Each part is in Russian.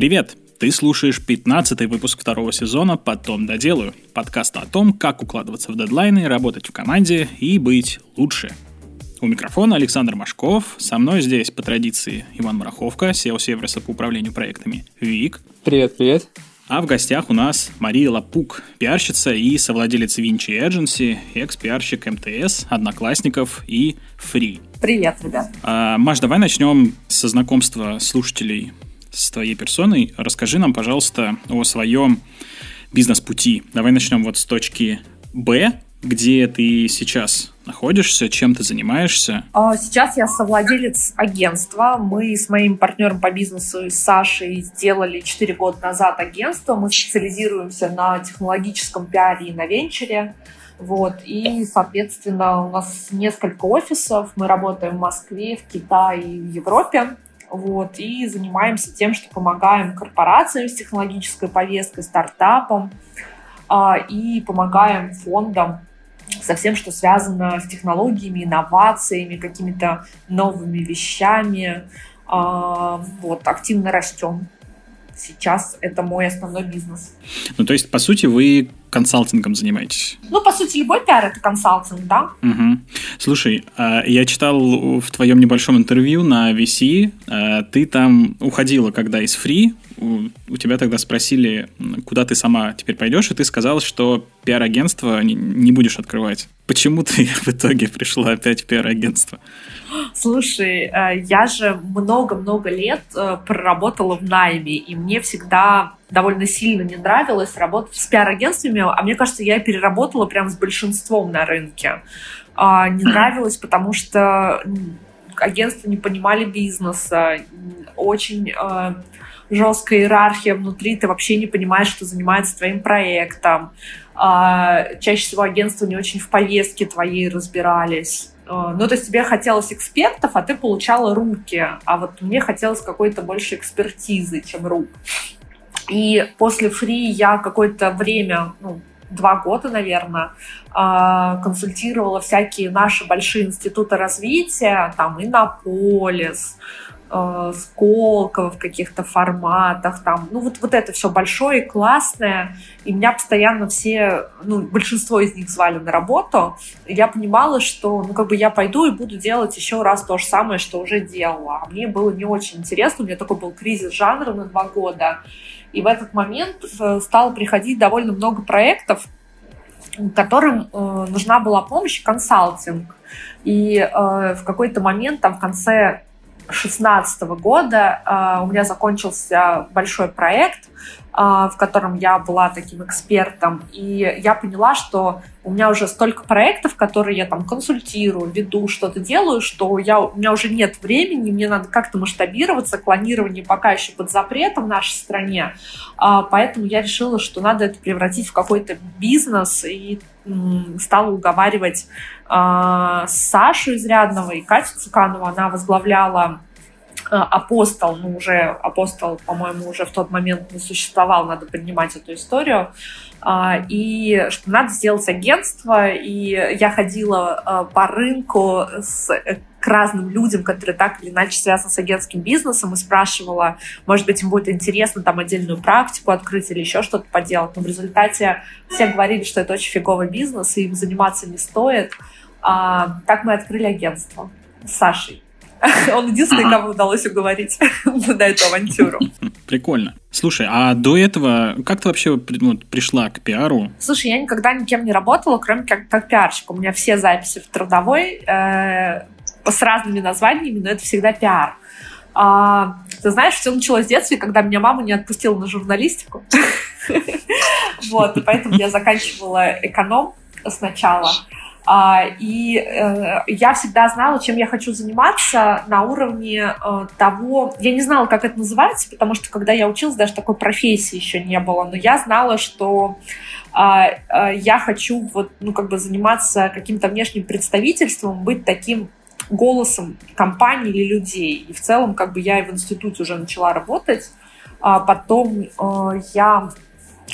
Привет! Ты слушаешь 15 выпуск второго сезона «Потом доделаю» подкаста о том, как укладываться в дедлайны, работать в команде и быть лучше. У микрофона Александр Машков, со мной здесь по традиции Иван Мараховка, SEO Северса по управлению проектами Вик. Привет, привет. А в гостях у нас Мария Лапук, пиарщица и совладелец Винчи Agency, экс-пиарщик МТС, Одноклассников и Фри. Привет, ребят. А, Маш, давай начнем со знакомства слушателей с твоей персоной. Расскажи нам, пожалуйста, о своем бизнес-пути. Давай начнем вот с точки Б, где ты сейчас находишься, чем ты занимаешься? А, сейчас я совладелец агентства. Мы с моим партнером по бизнесу Сашей сделали 4 года назад агентство. Мы специализируемся на технологическом пиаре и на венчуре. Вот. И, соответственно, у нас несколько офисов. Мы работаем в Москве, в Китае и в Европе. Вот, и занимаемся тем, что помогаем корпорациям с технологической повесткой, стартапам, а, и помогаем фондам со всем, что связано с технологиями, инновациями, какими-то новыми вещами. А, вот, активно растем. Сейчас это мой основной бизнес. Ну, то есть, по сути, вы консалтингом занимаетесь? Ну, по сути, любой пиар — это консалтинг, да. Угу. Слушай, а, я читал в твоем небольшом интервью на VC, а, ты там уходила когда из фри, у тебя тогда спросили, куда ты сама теперь пойдешь, и ты сказал, что пиар-агентство не будешь открывать. Почему ты в итоге пришла опять в пиар-агентство? Слушай, э, я же много-много лет э, проработала в найме, и мне всегда довольно сильно не нравилось работать с пиар-агентствами, а мне кажется, я переработала прям с большинством на рынке. А, не нравилось, потому что агентства не понимали бизнеса, очень э, жесткая иерархия внутри, ты вообще не понимаешь, что занимается твоим проектом. А, чаще всего агентства не очень в повестке твоей разбирались. А, ну, то есть тебе хотелось экспертов, а ты получала руки. А вот мне хотелось какой-то больше экспертизы, чем рук. И после фри я какое-то время, ну, два года, наверное, а, консультировала всякие наши большие институты развития, там Иннополис, э, Сколково в каких-то форматах, там, ну вот, вот это все большое и классное, и меня постоянно все, ну, большинство из них звали на работу, и я понимала, что, ну, как бы я пойду и буду делать еще раз то же самое, что уже делала, а мне было не очень интересно, у меня такой был кризис жанра на два года, и в этот момент э, стало приходить довольно много проектов, которым э, нужна была помощь, консалтинг. И э, в какой-то момент, там, в конце 2016 года э, у меня закончился большой проект, в котором я была таким экспертом, и я поняла, что у меня уже столько проектов, которые я там консультирую, веду, что-то делаю, что я, у меня уже нет времени, мне надо как-то масштабироваться, клонирование пока еще под запретом в нашей стране, э, поэтому я решила, что надо это превратить в какой-то бизнес, и стала уговаривать э, Сашу Изрядного и Катю Цуканову. Она возглавляла Апостол, ну уже Апостол, по-моему, уже в тот момент не существовал, надо поднимать эту историю. Э, и что надо сделать агентство, и я ходила э, по рынку с к разным людям, которые так или иначе связаны с агентским бизнесом, и спрашивала, может быть, им будет интересно там отдельную практику открыть или еще что-то поделать. Но в результате все говорили, что это очень фиговый бизнес, и им заниматься не стоит. А, так мы открыли агентство с Сашей. Он единственный, кому удалось уговорить на эту авантюру. Прикольно. Слушай, а до этого как ты вообще ну, пришла к пиару? Слушай, я никогда никем не работала, кроме как, как пиарщик. У меня все записи в трудовой э, с разными названиями, но это всегда пиар. А, ты знаешь, все началось в детстве, когда меня мама не отпустила на журналистику. Вот, и поэтому я заканчивала эконом сначала. А, и э, я всегда знала, чем я хочу заниматься на уровне э, того... Я не знала, как это называется, потому что когда я училась, даже такой профессии еще не было. Но я знала, что а, я хочу вот, ну, как бы заниматься каким-то внешним представительством, быть таким голосом компании или людей. И в целом, как бы я и в институте уже начала работать. А потом э, я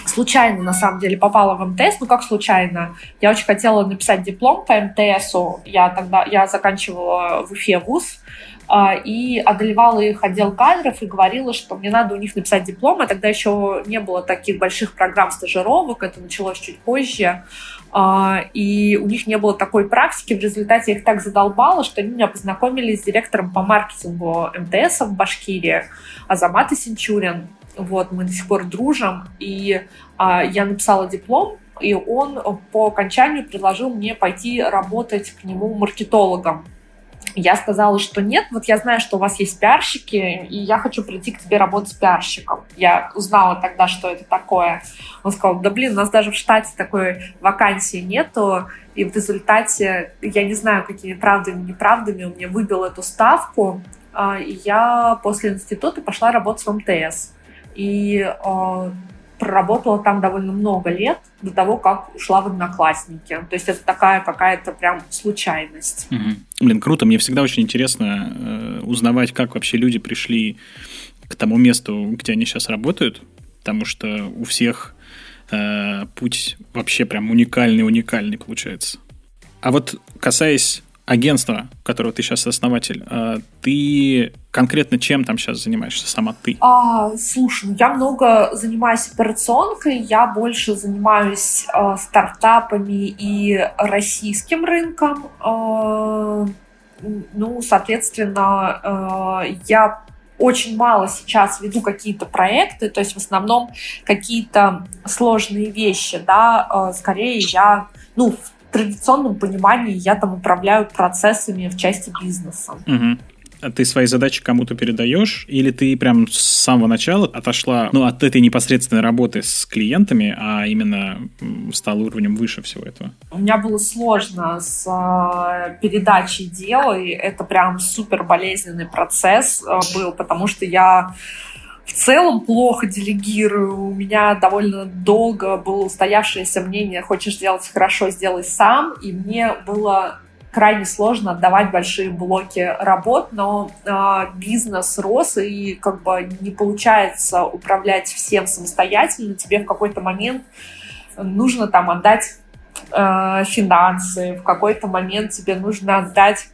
случайно, на самом деле, попала в МТС. Ну, как случайно? Я очень хотела написать диплом по МТСу. Я тогда, я заканчивала в Уфе вуз а, и одолевала их отдел кадров и говорила, что мне надо у них написать диплом, а тогда еще не было таких больших программ стажировок, это началось чуть позже, а, и у них не было такой практики, в результате их так задолбала, что они меня познакомили с директором по маркетингу МТС в Башкирии, Азамат Синчурин, вот, мы до сих пор дружим, и а, я написала диплом, и он по окончанию предложил мне пойти работать к нему маркетологом. Я сказала, что нет, вот я знаю, что у вас есть пиарщики, и я хочу прийти к тебе работать с пиарщиком. Я узнала тогда, что это такое. Он сказал, да блин, у нас даже в штате такой вакансии нету, и в результате, я не знаю, какими правдами, неправдами, он мне выбил эту ставку, а, и я после института пошла работать в МТС. И а, проработала там довольно много лет до того, как ушла в одноклассники. То есть это такая какая-то прям случайность. Угу. Блин, круто. Мне всегда очень интересно э, узнавать, как вообще люди пришли к тому месту, где они сейчас работают, потому что у всех э, путь вообще прям уникальный-уникальный получается. А вот касаясь агентство, которого ты сейчас основатель, а, ты конкретно чем там сейчас занимаешься сама ты? А, слушай, ну я много занимаюсь операционкой, я больше занимаюсь э, стартапами и российским рынком. Э, ну, соответственно, э, я очень мало сейчас веду какие-то проекты, то есть в основном какие-то сложные вещи, да, скорее я, ну, в традиционном понимании я там управляю процессами в части бизнеса. Угу. А ты свои задачи кому-то передаешь, или ты прям с самого начала отошла ну, от этой непосредственной работы с клиентами, а именно стала уровнем выше всего этого? У меня было сложно с э, передачей дела, и это прям супер болезненный процесс э, был, потому что я в целом плохо делегирую. У меня довольно долго было устоявшееся мнение, хочешь сделать хорошо, сделай сам. И мне было крайне сложно отдавать большие блоки работ, но э, бизнес рос, и как бы не получается управлять всем самостоятельно. Тебе в какой-то момент нужно там отдать э, финансы, в какой-то момент тебе нужно отдать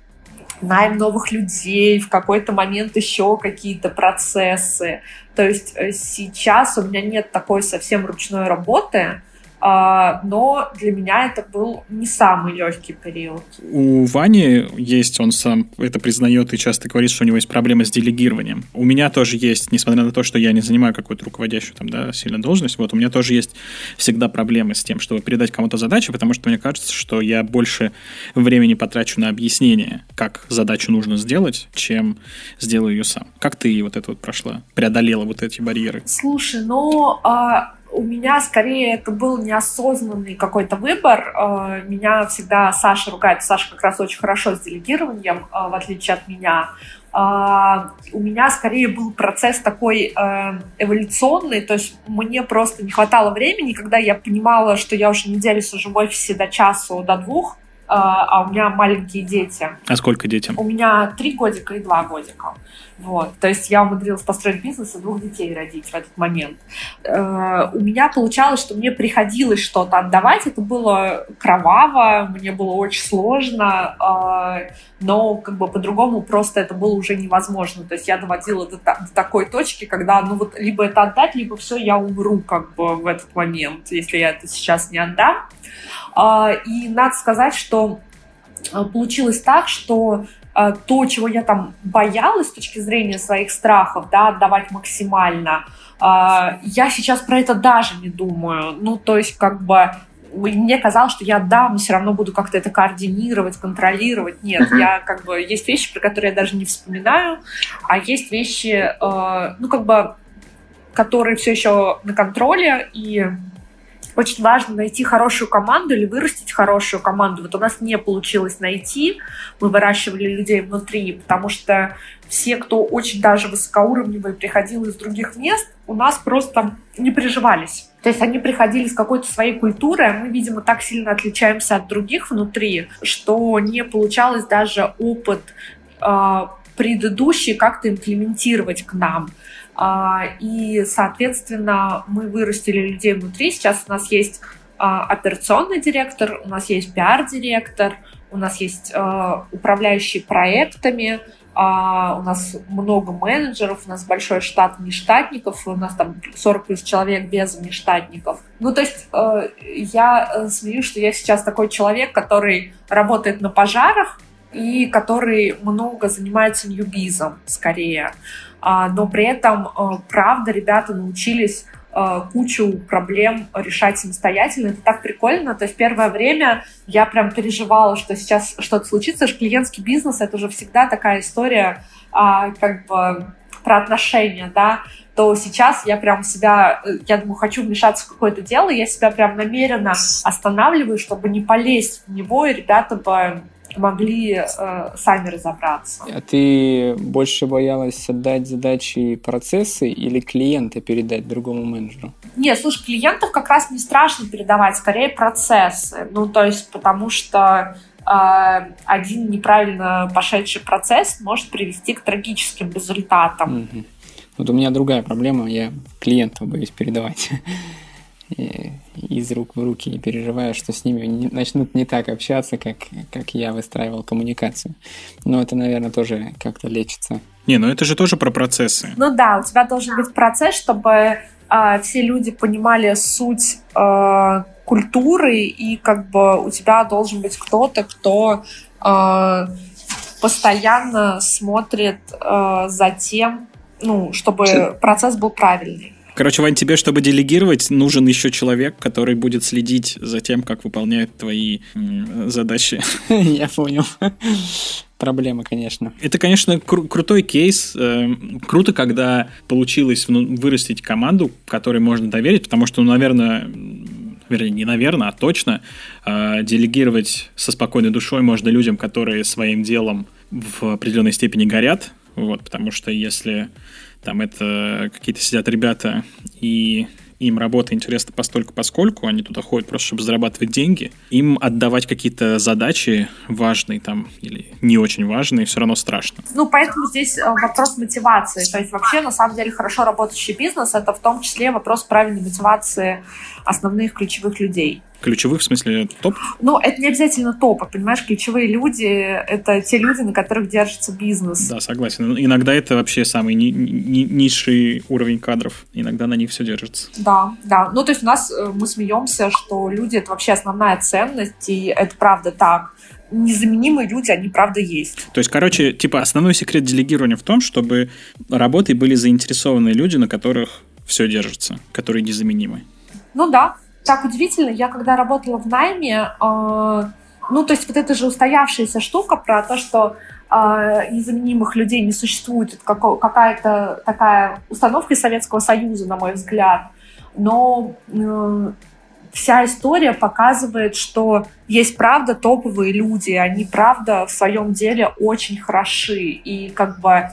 найм новых людей, в какой-то момент еще какие-то процессы. То есть э, сейчас у меня нет такой совсем ручной работы, но для меня это был не самый легкий период. У Вани есть, он сам это признает и часто говорит, что у него есть проблемы с делегированием. У меня тоже есть, несмотря на то, что я не занимаю какую-то руководящую там, да, сильно должность, вот у меня тоже есть всегда проблемы с тем, чтобы передать кому-то задачу, потому что мне кажется, что я больше времени потрачу на объяснение, как задачу нужно сделать, чем сделаю ее сам. Как ты вот это вот прошла, преодолела вот эти барьеры? Слушай, ну, а у меня скорее это был неосознанный какой-то выбор. Э, меня всегда Саша ругает. Саша как раз очень хорошо с делегированием, э, в отличие от меня. Э, у меня скорее был процесс такой эволюционный, то есть мне просто не хватало времени, когда я понимала, что я уже неделю сижу в офисе до часу, до двух, а у меня маленькие дети. А сколько детям? У меня три годика и два годика. Вот. То есть я умудрилась построить бизнес и двух детей родить в этот момент. Э, у меня получалось, что мне приходилось что-то отдавать. Это было кроваво, мне было очень сложно, э, но как бы по-другому просто это было уже невозможно. То есть я доводила до, до такой точки, когда ну вот либо это отдать, либо все, я умру как бы в этот момент, если я это сейчас не отдам. Э, и надо сказать, что получилось так, что Э, то, чего я там боялась с точки зрения своих страхов, да, отдавать максимально, я сейчас про это даже не думаю. Ну, то есть, как бы, мне казалось, что я дам, все равно буду как-то это координировать, контролировать. Нет, uh-huh. я как бы есть вещи, про которые я даже не вспоминаю, а есть вещи, э, ну как бы, которые все еще на контроле и очень важно найти хорошую команду или вырастить хорошую команду. Вот у нас не получилось найти, мы выращивали людей внутри, потому что все, кто очень даже высокоуровневый приходил из других мест, у нас просто не приживались. То есть они приходили с какой-то своей культурой, а мы, видимо, так сильно отличаемся от других внутри, что не получалось даже опыт э, предыдущий как-то имплементировать к нам. А, и, соответственно, мы вырастили людей внутри. Сейчас у нас есть а, операционный директор, у нас есть пиар-директор, у нас есть управляющий проектами, а, у нас много менеджеров, у нас большой штат внештатников, у нас там 40 плюс человек без внештатников. Ну, то есть э, я э, смеюсь, что я сейчас такой человек, который работает на пожарах и который много занимается ньюбизом скорее. А, но при этом, э, правда, ребята научились Э, кучу проблем решать самостоятельно. Это так прикольно. То есть первое время я прям переживала, что сейчас что-то случится. Что клиентский бизнес — это уже всегда такая история а, как бы про отношения, да, то сейчас я прям себя, э, я думаю, хочу вмешаться в какое-то дело, я себя прям намеренно останавливаю, чтобы не полезть в него, и ребята бы могли э, сами разобраться. А ты больше боялась отдать задачи и процессы или клиента передать другому менеджеру? Нет, слушай, клиентов как раз не страшно передавать, скорее процессы. Ну, то есть, потому что э, один неправильно пошедший процесс может привести к трагическим результатам. Угу. Вот у меня другая проблема, я клиентов боюсь передавать из рук в руки, не переживая, что с ними не, начнут не так общаться, как, как я выстраивал коммуникацию. Но это, наверное, тоже как-то лечится. Не, ну это же тоже про процессы. Ну да, у тебя должен быть процесс, чтобы э, все люди понимали суть э, культуры, и как бы у тебя должен быть кто-то, кто э, постоянно смотрит э, за тем, ну, чтобы процесс был правильный. Короче, Вань, тебе, чтобы делегировать, нужен еще человек, который будет следить за тем, как выполняют твои задачи. Я понял. Проблема, конечно. Это, конечно, кру- крутой кейс. Э, круто, когда получилось вырастить команду, которой можно доверить, потому что, ну, наверное, вернее, не наверное, а точно, э, делегировать со спокойной душой можно людям, которые своим делом в определенной степени горят, вот, потому что если там это какие-то сидят ребята, и им работа интересна постольку поскольку, они туда ходят просто, чтобы зарабатывать деньги, им отдавать какие-то задачи важные там или не очень важные все равно страшно. Ну, поэтому здесь э, вопрос мотивации. То есть вообще, на самом деле, хорошо работающий бизнес — это в том числе вопрос правильной мотивации основных ключевых людей. Ключевых, в смысле, топ? Ну, это не обязательно топы, понимаешь? Ключевые люди — это те люди, на которых держится бизнес. Да, согласен. Ну, иногда это вообще самый ни- ни- низший уровень кадров. Иногда на них все держится. Да, да. Ну, то есть у нас, э, мы смеемся, что люди — это вообще основная ценность, и это правда так незаменимые люди, они правда есть. То есть, короче, типа основной секрет делегирования в том, чтобы работой были заинтересованы люди, на которых все держится, которые незаменимы. Ну да, так удивительно. Я когда работала в найме, э, ну, то есть вот эта же устоявшаяся штука про то, что э, незаменимых людей не существует, это какая-то такая установка Советского Союза, на мой взгляд. Но э, вся история показывает, что есть правда топовые люди, они правда в своем деле очень хороши. И как бы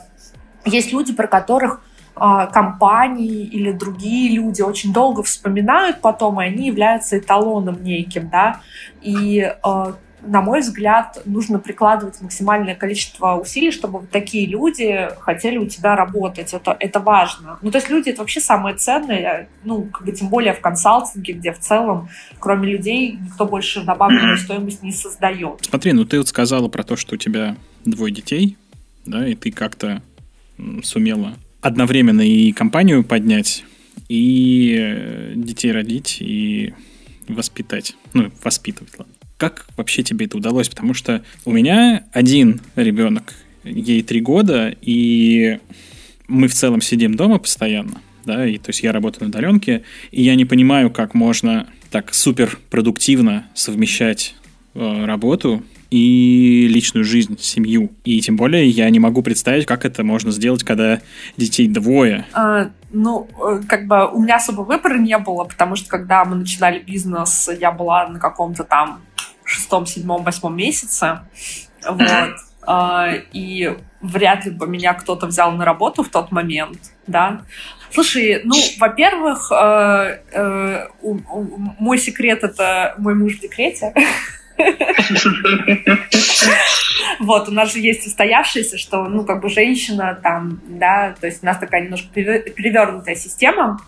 есть люди, про которых а, компании или другие люди очень долго вспоминают потом, и они являются эталоном неким, да, и а, на мой взгляд, нужно прикладывать максимальное количество усилий, чтобы вот такие люди хотели у тебя работать. Это, это важно. Ну, то есть люди — это вообще самое ценное, ну, как бы тем более в консалтинге, где в целом, кроме людей, никто больше добавленную стоимость не создает. Смотри, ну ты вот сказала про то, что у тебя двое детей, да, и ты как-то сумела одновременно и компанию поднять, и э, детей родить, и воспитать. Ну, воспитывать, ладно. Как вообще тебе это удалось? Потому что у меня один ребенок, ей три года, и мы в целом сидим дома постоянно, да, и то есть я работаю на удаленке, и я не понимаю, как можно так супер продуктивно совмещать э, работу и личную жизнь, семью. И тем более я не могу представить, как это можно сделать, когда детей двое. А, ну, э, как бы у меня особо выбора не было, потому что когда мы начинали бизнес, я была на каком-то там шестом, седьмом, восьмом месяце. Вот. А, и вряд ли бы меня кто-то взял на работу в тот момент, да. Слушай, ну, во-первых, э, э, мой секрет — это мой муж в декрете. Вот, у нас же есть устоявшееся, что, ну, как бы женщина там, да, то есть у нас такая немножко перевернутая система,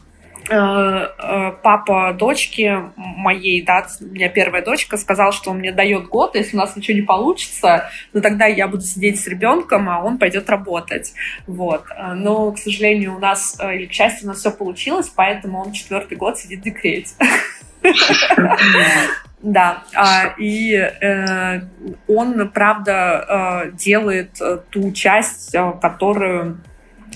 Э, э, папа дочки моей, да, у меня первая дочка, сказал, что он мне дает год, если у нас ничего не получится, ну тогда я буду сидеть с ребенком, а он пойдет работать. Вот. Э, но, к сожалению, у нас, или к счастью, у нас все получилось, поэтому он четвертый год сидит в декрете. Да, а, и э, он, правда, э, делает ту часть, которую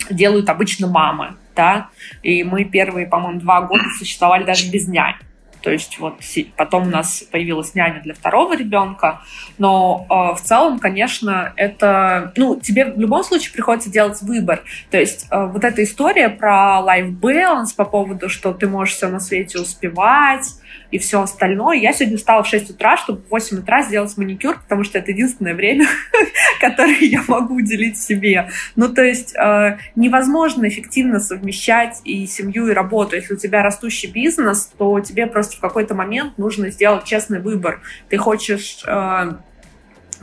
делают обычно мамы да, и мы первые, по-моему, два года существовали даже без нянь. То есть вот потом у нас появилась няня для второго ребенка, но э, в целом, конечно, это, ну, тебе в любом случае приходится делать выбор. То есть э, вот эта история про life balance по поводу, что ты можешь все на свете успевать, и все остальное. Я сегодня встала в 6 утра, чтобы в 8 утра сделать маникюр, потому что это единственное время, которое я могу уделить себе. Ну, то есть э, невозможно эффективно совмещать и семью, и работу. Если у тебя растущий бизнес, то тебе просто в какой-то момент нужно сделать честный выбор. Ты хочешь... Э,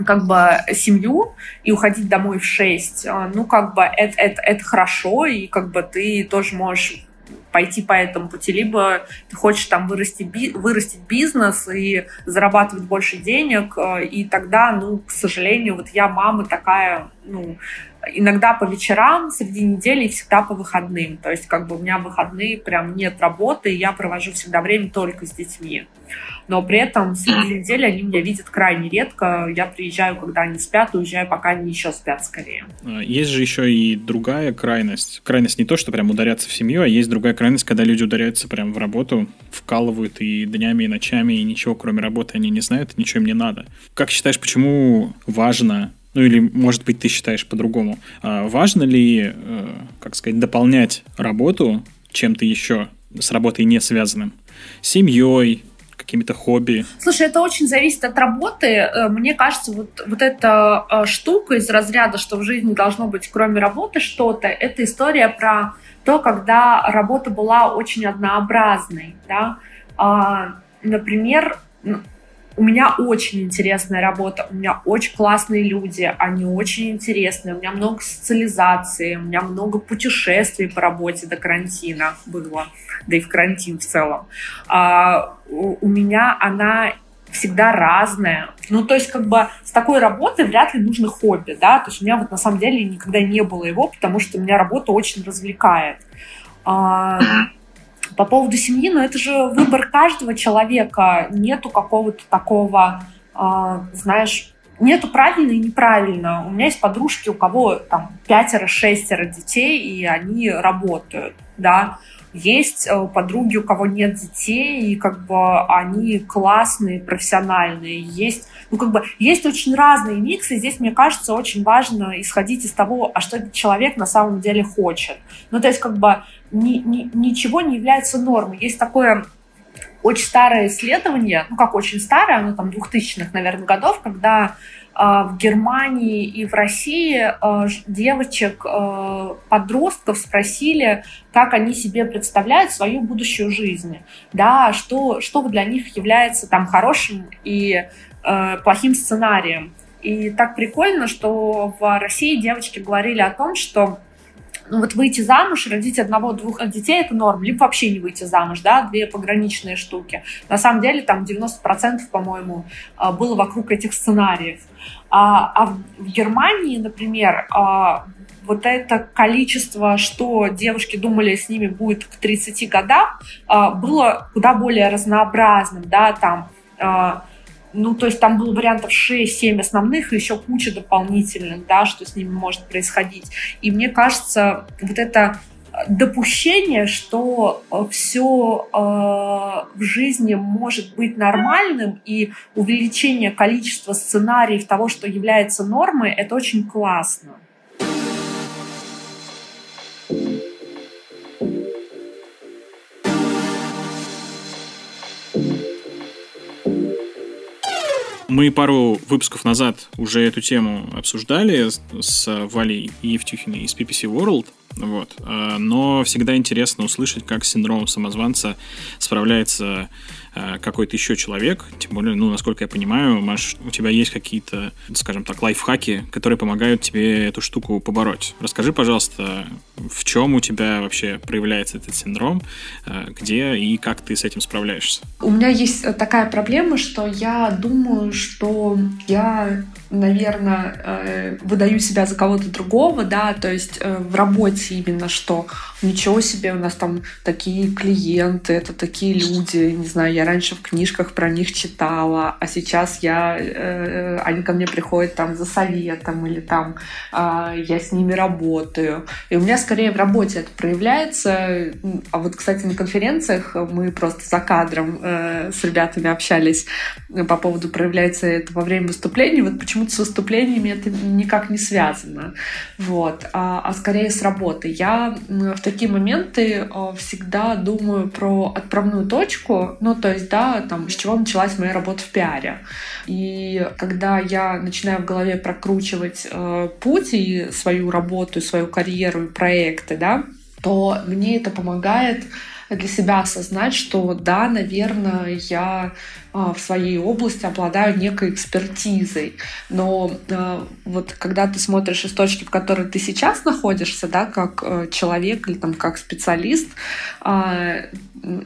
как бы семью и уходить домой в 6, э, ну, как бы это, это, это хорошо, и как бы ты тоже можешь пойти по этому пути, либо ты хочешь там вырасти, вырастить бизнес и зарабатывать больше денег, э, и тогда, ну, к сожалению, вот я мама такая, ну, иногда по вечерам, среди недели и всегда по выходным. То есть как бы у меня выходные прям нет работы, и я провожу всегда время только с детьми. Но при этом среди недели они меня видят крайне редко. Я приезжаю, когда они спят, уезжаю, пока они еще спят скорее. А, есть же еще и другая крайность. Крайность не то, что прям ударяться в семью, а есть другая крайность, когда люди ударяются прям в работу, вкалывают и днями, и ночами, и ничего кроме работы они не знают, ничего им не надо. Как считаешь, почему важно ну или, может быть, ты считаешь по-другому. А важно ли, э, как сказать, дополнять работу чем-то еще с работой не связанным? Семьей, какими-то хобби? Слушай, это очень зависит от работы. Э, мне кажется, вот, вот эта э, штука из разряда, что в жизни должно быть кроме работы что-то, это история про то, когда работа была очень однообразной. Да? А, например, у меня очень интересная работа, у меня очень классные люди, они очень интересные, у меня много социализации, у меня много путешествий по работе до карантина было, да и в карантин в целом. А, у, у меня она всегда разная. Ну, то есть, как бы с такой работой вряд ли нужно хобби, да, то есть у меня вот на самом деле никогда не было его, потому что у меня работа очень развлекает. А, по поводу семьи, но это же выбор каждого человека. Нету какого-то такого, э, знаешь, нету правильно и неправильно. У меня есть подружки, у кого там пятеро-шестеро детей, и они работают, да. Есть э, подруги, у кого нет детей, и как бы они классные, профессиональные. Есть, ну как бы есть очень разные миксы. Здесь, мне кажется, очень важно исходить из того, а что человек на самом деле хочет. Ну то есть как бы ни, ни, ничего не является нормой. Есть такое очень старое исследование, ну как очень старое, оно там 2000-х, наверное, годов, когда в Германии и в России а, девочек, а, подростков спросили, как они себе представляют свою будущую жизнь, да, что, что для них является там хорошим и плохим сценарием. И так прикольно, что в России девочки говорили о том, что ну, вот выйти замуж, родить одного-двух детей – это норм, либо вообще не выйти замуж, да, две пограничные штуки. На самом деле там 90%, по-моему, а, было вокруг этих сценариев. А, а в Германии, например, а, вот это количество, что девушки думали с ними будет к 30 годам, было куда более разнообразным, да, там ну, то есть там было вариантов 6-7 основных и еще куча дополнительных, да, что с ними может происходить. И мне кажется, вот это допущение, что э, все э, в жизни может быть нормальным, и увеличение количества сценариев того, что является нормой, это очень классно. Мы пару выпусков назад уже эту тему обсуждали с Валей Евтюхиной из PPC World. Вот. Э, но всегда интересно услышать, как с синдромом самозванца справляется Э, какой-то еще человек, тем более, ну, насколько я понимаю, Маш, у тебя есть какие-то, скажем так, лайфхаки, которые помогают тебе эту штуку побороть. Расскажи, пожалуйста, в чем у тебя вообще проявляется этот синдром, э, где и как ты с этим справляешься? У меня есть такая проблема, что я думаю, что я наверное, э, выдаю себя за кого-то другого, да, то есть в работе именно, что ничего себе, у нас там такие клиенты, это такие люди, не знаю, я раньше в книжках про них читала, а сейчас я, э, они ко мне приходят там за советом или там э, я с ними работаю. И у меня скорее в работе это проявляется. А вот, кстати, на конференциях мы просто за кадром э, с ребятами общались по поводу проявляется это во время выступлений. Вот почему-то с выступлениями это никак не связано. Вот. А, а скорее с работы. Я в такие моменты э, всегда думаю про отправную точку, ну, то есть, да, там, с чего началась моя работа в пиаре. И когда я начинаю в голове прокручивать э, путь и свою работу, и свою карьеру, и проекты, да, то мне это помогает для себя осознать, что да, наверное, я а, в своей области обладаю некой экспертизой. Но а, вот когда ты смотришь из точки, в которой ты сейчас находишься, да, как э, человек или там как специалист, а,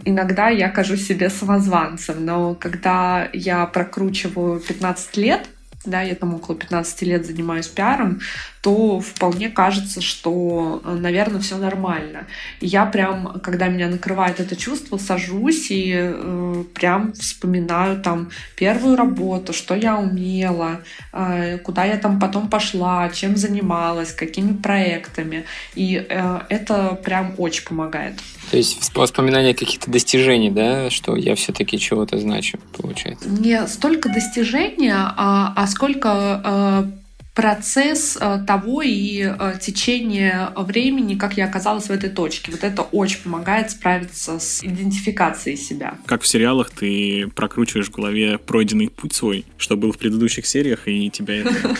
иногда я кажусь себе самозванцем. Но когда я прокручиваю 15 лет, да, я там около 15 лет занимаюсь пиаром, то вполне кажется, что, э, наверное, все нормально. Я прям, когда меня накрывает это чувство, сажусь и э, прям вспоминаю там первую работу, что я умела, э, куда я там потом пошла, чем занималась, какими проектами. И э, это прям очень помогает. То есть воспоминания каких-то достижений, да, что я все-таки чего-то значу, получается? Не столько достижения, а, а сколько э, процесс э, того и э, течение времени, как я оказалась в этой точке. Вот это очень помогает справиться с идентификацией себя. Как в сериалах ты прокручиваешь в голове пройденный путь свой, что был в предыдущих сериях, и тебя это...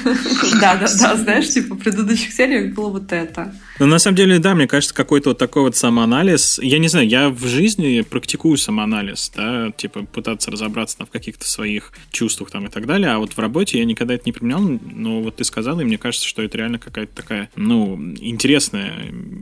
Да, да, да, знаешь, типа в предыдущих сериях было вот это. Ну, на самом деле, да, мне кажется, какой-то вот такой вот самоанализ. Я не знаю, я в жизни практикую самоанализ, да, типа пытаться разобраться там, в каких-то своих чувствах там и так далее, а вот в работе я никогда это не применял, но вот ты сказал, и мне кажется, что это реально какая-то такая, ну, интересная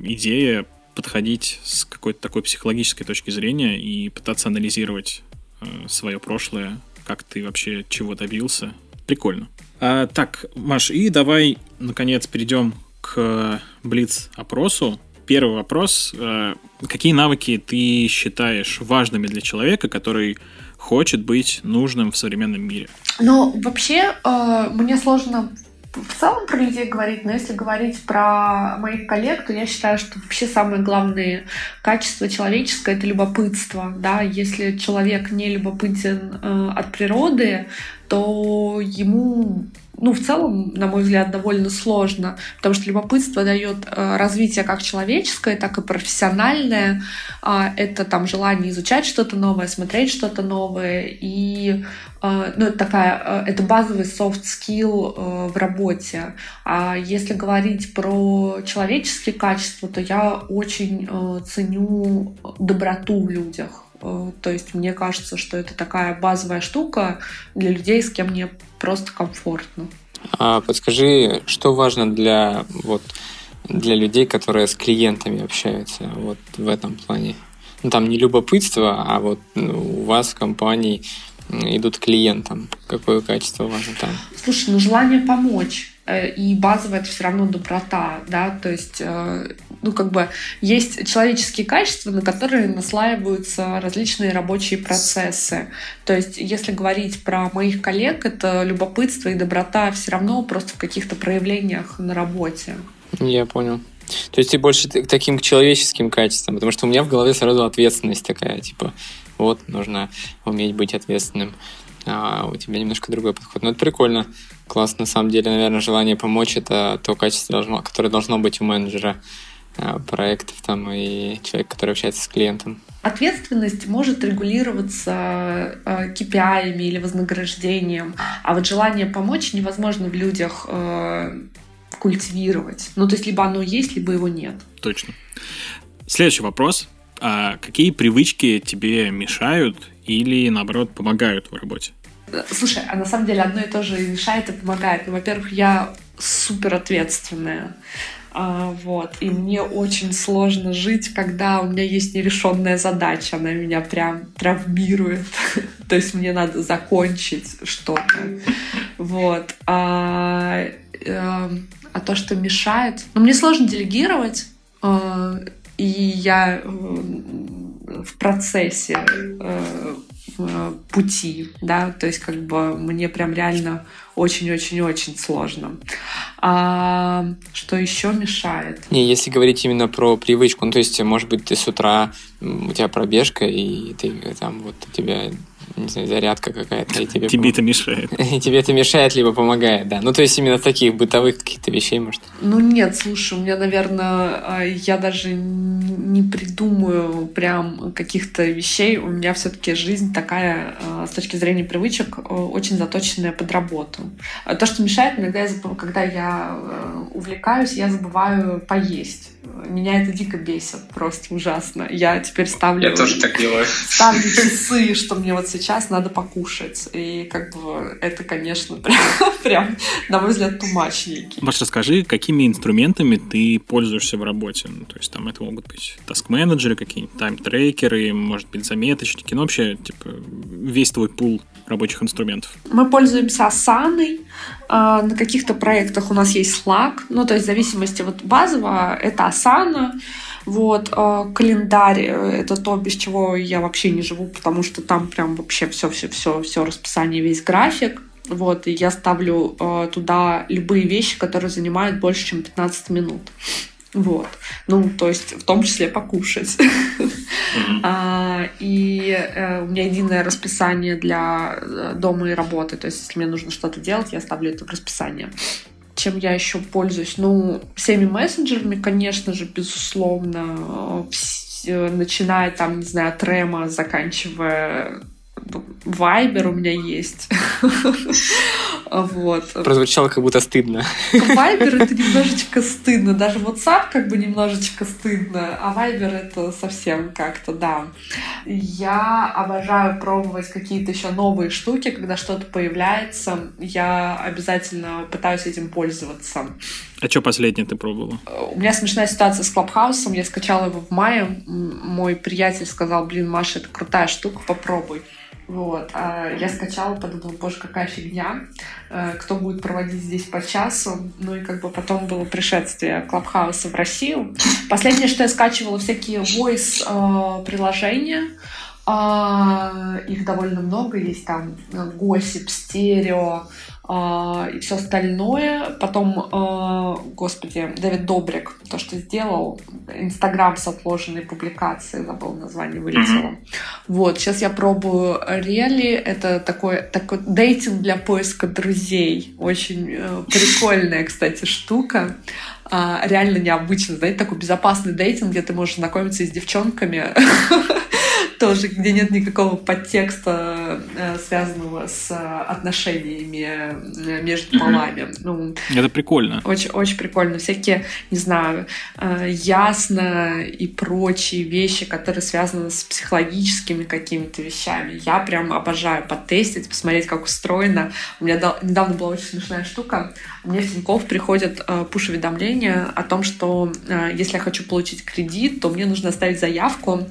идея подходить с какой-то такой психологической точки зрения и пытаться анализировать э, свое прошлое, как ты вообще чего добился. Прикольно. А, так, Маш, и давай, наконец, перейдем к Блиц-опросу. Первый вопрос. Э, какие навыки ты считаешь важными для человека, который хочет быть нужным в современном мире? Ну, вообще, э, мне сложно в целом про людей говорить, но если говорить про моих коллег, то я считаю, что вообще самое главное качество человеческое — это любопытство. Да? Если человек не любопытен э, от природы, то ему ну, в целом, на мой взгляд, довольно сложно, потому что любопытство дает э, развитие как человеческое, так и профессиональное. Э, это там желание изучать что-то новое, смотреть что-то новое. И э, ну, это такая, э, это базовый soft skill в работе. А если говорить про человеческие качества, то я очень ценю доброту в людях. То есть мне кажется, что это такая базовая штука для людей, с кем мне просто комфортно. А подскажи, что важно для вот для людей, которые с клиентами общаются вот в этом плане? Ну, там не любопытство, а вот ну, у вас в компании идут клиентам. Какое качество важно там? Слушай, ну желание помочь. Э, и базовая это все равно доброта, да, то есть, э, ну, как бы есть человеческие качества, на которые наслаиваются различные рабочие процессы. То есть, если говорить про моих коллег, это любопытство и доброта все равно просто в каких-то проявлениях на работе. Я понял. То есть ты больше к таким человеческим качествам, потому что у меня в голове сразу ответственность такая, типа, вот, нужно уметь быть ответственным а у тебя немножко другой подход. Но это прикольно, классно. На самом деле, наверное, желание помочь — это то качество, должно, которое должно быть у менеджера а, проектов там и человек, который общается с клиентом. Ответственность может регулироваться KPI а, или вознаграждением, а вот желание помочь невозможно в людях э, культивировать. Ну, то есть либо оно есть, либо его нет. Точно. Следующий вопрос. А какие привычки тебе мешают или, наоборот, помогают в работе? Слушай, а на самом деле одно и то же и мешает, и помогает. Ну, во-первых, я супер ответственная. А, вот. И мне очень сложно жить, когда у меня есть нерешенная задача. Она меня прям травмирует. то есть мне надо закончить что-то. Вот. А, э, а то, что мешает... Ну, мне сложно делегировать. Э, и я э, в процессе э, пути, да, то есть как бы мне прям реально очень-очень-очень сложно. А что еще мешает? Не, если говорить именно про привычку, ну то есть, может быть, ты с утра у тебя пробежка и ты там вот у тебя не знаю, зарядка какая-то. И тебе тебе это мешает. И тебе это мешает, либо помогает, да. Ну, то есть именно таких бытовых каких-то вещей, может? Ну, нет, слушай, у меня, наверное, а, я даже не придумаю прям каких-то вещей. У меня все-таки жизнь такая, а, с точки зрения привычек, а, очень заточенная под работу. То, что мешает, иногда, я забыв... когда я увлекаюсь, я забываю поесть. Меня это дико бесит, просто ужасно. Я теперь ставлю... Я тоже так делаю. Ставлю часы, что мне вот сейчас надо покушать. И как бы это, конечно, прям, прям на мой взгляд, тумачненький. Маш, расскажи, какими инструментами ты пользуешься в работе? Ну, то есть там это могут быть таск-менеджеры, какие-нибудь тайм-трекеры, может быть, заметочники, ну вообще, типа, весь твой пул рабочих инструментов? Мы пользуемся Asana. А, на каких-то проектах у нас есть Slack. Ну, то есть в зависимости вот базово это Asana. Вот, а, календарь э, — это то, без чего я вообще не живу, потому что там прям вообще все, все, расписание, весь график. Вот, и я ставлю э, туда любые вещи, которые занимают больше, чем 15 минут. Вот. Ну, то есть в том числе покушать. а, и э, у меня единое расписание для э, дома и работы. То есть, если мне нужно что-то делать, я ставлю это в расписание. Чем я еще пользуюсь? Ну, всеми мессенджерами, конечно же, безусловно. Э, начиная там, не знаю, от Рема, заканчивая Вайбер у меня есть. вот. Прозвучало как будто стыдно. Вайбер это немножечко стыдно. Даже WhatsApp как бы немножечко стыдно, а Вайбер это совсем как-то, да. Я обожаю пробовать какие-то еще новые штуки, когда что-то появляется. Я обязательно пытаюсь этим пользоваться. А что последнее ты пробовала? У меня смешная ситуация с Клабхаусом. Я скачала его в мае. Мой приятель сказал, блин, Маша, это крутая штука, попробуй. Вот. А я скачала, подумала, боже, какая фигня. Э, кто будет проводить здесь по часу? Ну и как бы потом было пришествие Клабхауса в Россию. Последнее, что я скачивала, всякие voice э. А, их довольно много. Есть там Gossip, Стерео, а, и все остальное. Потом, а, господи, Дэвид Добрик, то, что сделал, Инстаграм с отложенной публикацией, забыл название, вылетело. Mm-hmm. Вот, сейчас я пробую Рели, это такой, такой дейтинг для поиска друзей. Очень э, прикольная, кстати, штука. А, реально необычно, знаете, такой безопасный дейтинг, где ты можешь знакомиться с девчонками тоже, где нет никакого подтекста, э, связанного с э, отношениями э, между полами. Ну, Это прикольно. Очень, очень прикольно. Всякие, не знаю, ясно и прочие вещи, которые связаны с психологическими какими-то вещами. Я прям обожаю потестить, посмотреть, как устроено. У меня недавно была очень смешная штука. Мне в Тинькофф приходят пуш-уведомления о том, что если я хочу получить кредит, то мне нужно оставить заявку.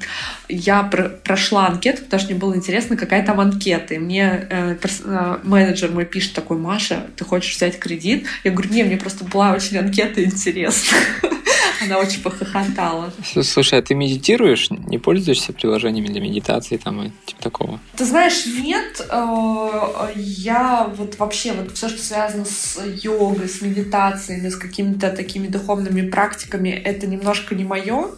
Я прошла анкету, потому что мне было интересно, какая там анкета. И мне э, э, менеджер мой пишет такой, Маша, ты хочешь взять кредит? Я говорю, не, мне просто была очень анкета интересна. Она очень похохотала. Слушай, а ты медитируешь? Не пользуешься приложениями для медитации там и типа такого? Ты знаешь, нет. Э, я вот вообще вот все, что связано с йогой, с медитациями, с какими-то такими духовными практиками, это немножко не мое.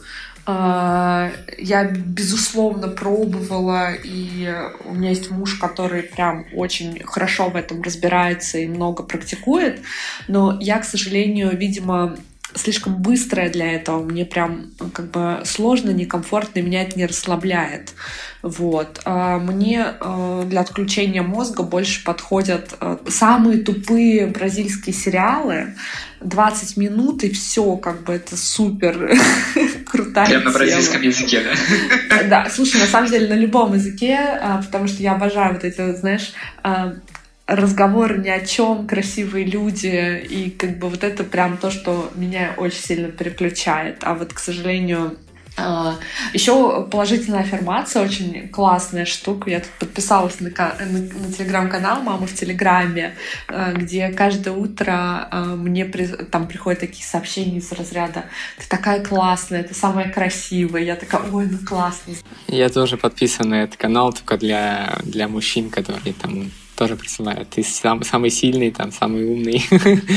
А, я, безусловно, пробовала, и у меня есть муж, который прям очень хорошо в этом разбирается и много практикует, но я, к сожалению, видимо, слишком быстрая для этого. Мне прям как бы сложно, некомфортно, и меня это не расслабляет. Вот. А мне э, для отключения мозга больше подходят э, самые тупые бразильские сериалы. 20 минут и все, как бы это супер крутая Прям на бразильском языке, да? Да, слушай, на самом деле на любом языке, потому что я обожаю вот эти, знаешь, разговоры ни о чем, красивые люди, и как бы вот это прям то, что меня очень сильно переключает. А вот, к сожалению, а, Еще положительная аффирмация, очень классная штука. Я тут подписалась на, на, на телеграм-канал «Мама в Телеграме», а, где каждое утро а, мне при, там приходят такие сообщения из разряда «Ты такая классная, ты самая красивая». Я такая «Ой, ну классно». Я тоже подписан на этот канал только для, для мужчин, которые там тоже присылают. Ты сам, самый сильный, там, самый умный.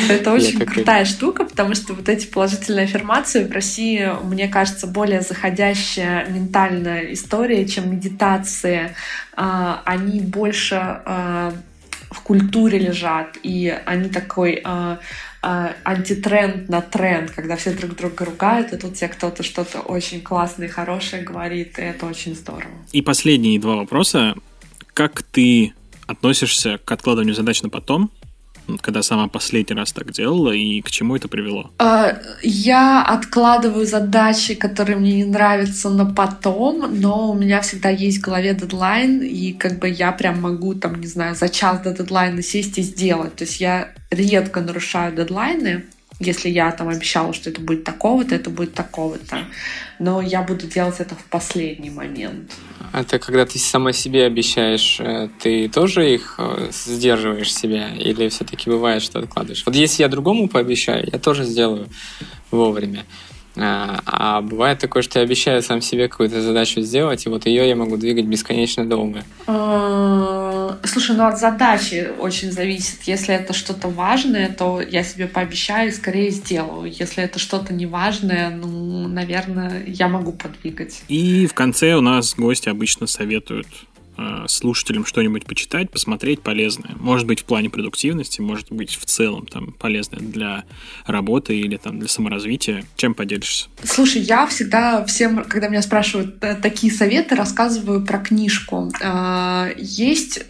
Это очень крутая штука, потому что вот эти положительные аффирмации в России, мне кажется, более заходящая ментальная история, чем медитации. А, они больше а, в культуре лежат, и они такой а, антитренд на тренд, когда все друг друга ругают, и тут тебе кто-то что-то очень классное и хорошее говорит, и это очень здорово. И последние два вопроса. Как ты относишься к откладыванию задач на потом, когда сама последний раз так делала, и к чему это привело? А, я откладываю задачи, которые мне не нравятся, на потом, но у меня всегда есть в голове дедлайн, и как бы я прям могу, там, не знаю, за час до дедлайна сесть и сделать. То есть я редко нарушаю дедлайны, если я там обещала, что это будет такого-то, это будет такого-то. Но я буду делать это в последний момент. Это когда ты сама себе обещаешь, э, ты тоже их э, сдерживаешь себя? Или все-таки бывает, что откладываешь? Вот если я другому пообещаю, я тоже сделаю вовремя. А, а бывает такое, что я обещаю сам себе какую-то задачу сделать, и вот ее я могу двигать бесконечно долго. Слушай, ну от задачи очень зависит. Если это что-то важное, то я себе пообещаю и скорее сделаю. Если это что-то неважное, ну, наверное, я могу подвигать. И в конце у нас гости обычно советуют слушателям что-нибудь почитать, посмотреть полезное. Может быть, в плане продуктивности, может быть, в целом там полезное для работы или там для саморазвития. Чем поделишься? Слушай, я всегда всем, когда меня спрашивают э, такие советы, рассказываю про книжку. Э, есть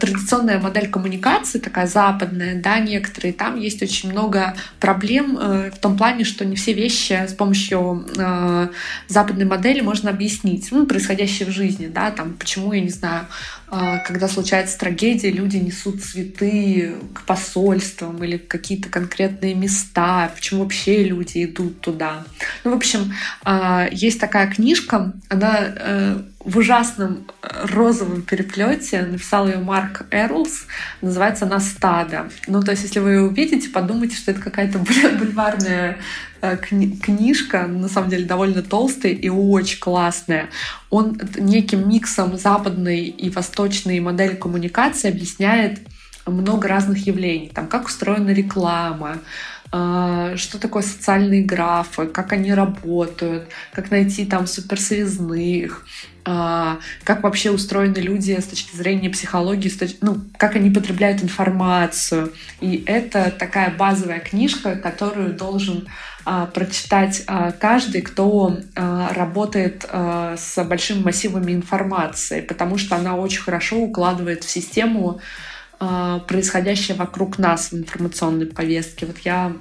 традиционная модель коммуникации, такая западная, да, некоторые. Там есть очень много проблем в том плане, что не все вещи с помощью западной модели можно объяснить. Ну, происходящее в жизни, да, там, почему я не знаю, когда случается трагедия, люди несут цветы к посольствам или какие-то конкретные места, почему вообще люди идут туда. Ну, в общем, а, есть такая книжка, она э, в ужасном розовом переплете написал ее Марк Эрлс, называется она «Стадо». Ну, то есть, если вы ее увидите, подумайте, что это какая-то бульварная Э, кни книжка, на самом деле довольно толстая и очень классная. Он неким миксом западной и восточной модели коммуникации объясняет много разных явлений. Там, как устроена реклама, э, что такое социальные графы, как они работают, как найти там суперсвязных, как вообще устроены люди с точки зрения психологии, ну, как они потребляют информацию. И это такая базовая книжка, которую должен а, прочитать а, каждый, кто а, работает с большими массивами информации, потому что она очень хорошо укладывает в систему происходящее вокруг нас в информационной повестке. Вот я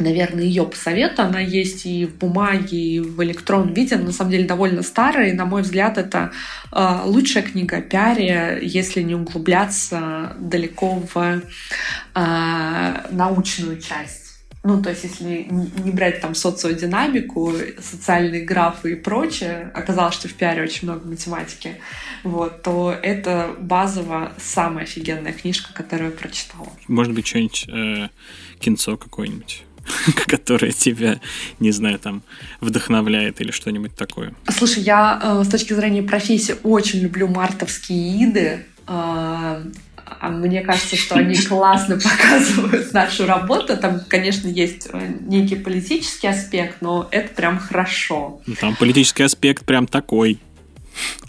наверное, ее посоветую. Она есть и в бумаге, и в электронном виде. Она, на самом деле, довольно старая. И, на мой взгляд, это э, лучшая книга о пиаре, если не углубляться далеко в э, научную часть. Ну, то есть, если не брать там социодинамику, социальные графы и прочее, оказалось, что в пиаре очень много математики, вот, то это базово самая офигенная книжка, которую я прочитала. Может быть, что-нибудь э, кинцо какое-нибудь? которое тебя, не знаю, там вдохновляет или что-нибудь такое? Слушай, я э, с точки зрения профессии очень люблю мартовские иды. Э, а мне кажется, что они классно показывают нашу работу. Там, конечно, есть э, некий политический аспект, но это прям хорошо. Ну, там политический аспект прям такой.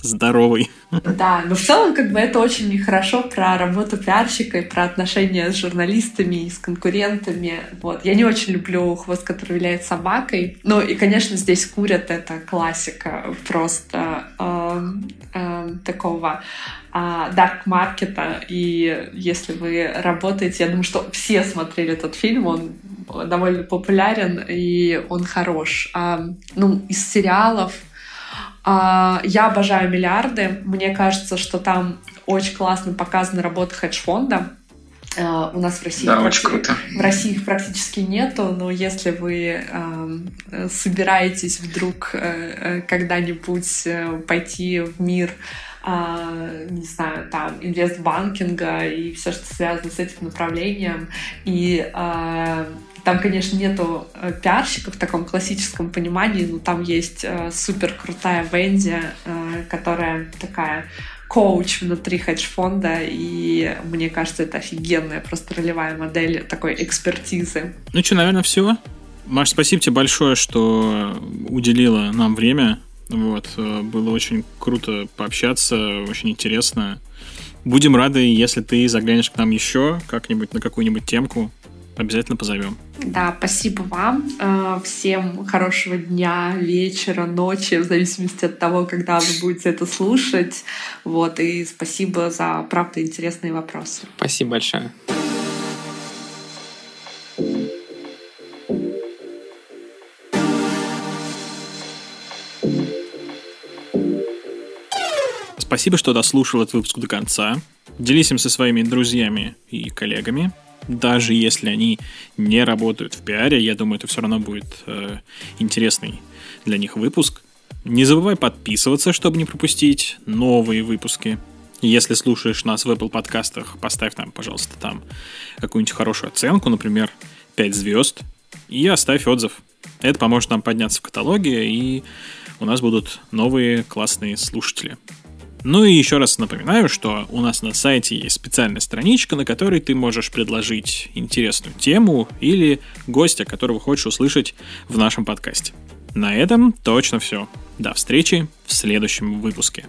Здоровый. Да, но в целом как бы это очень хорошо про работу пиарщика и про отношения с журналистами и с конкурентами. Вот. Я не очень люблю хвост, который виляет собакой. Ну и, конечно, здесь курят, это классика просто э, э, такого дарк маркета. И если вы работаете, я думаю, что все смотрели этот фильм, он довольно популярен и он хорош. А, ну, из сериалов я обожаю миллиарды. Мне кажется, что там очень классно показана работа хедж-фонда. Uh, у нас в России да, очень круто. в России их практически нету, но если вы uh, собираетесь вдруг uh, когда-нибудь пойти в мир не знаю, там, инвестбанкинга и все, что связано с этим направлением, и там, конечно, нету э, пиарщиков в таком классическом понимании, но там есть э, супер крутая Венди, э, которая такая коуч внутри хедж-фонда, и мне кажется, это офигенная просто ролевая модель такой экспертизы. Ну что, наверное, все. Маш, спасибо тебе большое, что уделила нам время. Вот, было очень круто пообщаться, очень интересно. Будем рады, если ты заглянешь к нам еще как-нибудь на какую-нибудь темку. Обязательно позовем. Да, спасибо вам. Э, всем хорошего дня, вечера, ночи, в зависимости от того, когда вы будете это слушать. Вот, и спасибо за, правда, интересные вопросы. Спасибо большое. Спасибо, что дослушал этот выпуск до конца. Делись им со своими друзьями и коллегами даже если они не работают в пиаре, я думаю, это все равно будет э, интересный для них выпуск. Не забывай подписываться, чтобы не пропустить новые выпуски. Если слушаешь нас в Apple подкастах, поставь нам, пожалуйста, там какую-нибудь хорошую оценку, например, 5 звезд, и оставь отзыв. Это поможет нам подняться в каталоге, и у нас будут новые классные слушатели. Ну и еще раз напоминаю, что у нас на сайте есть специальная страничка, на которой ты можешь предложить интересную тему или гостя, которого хочешь услышать в нашем подкасте. На этом точно все. До встречи в следующем выпуске.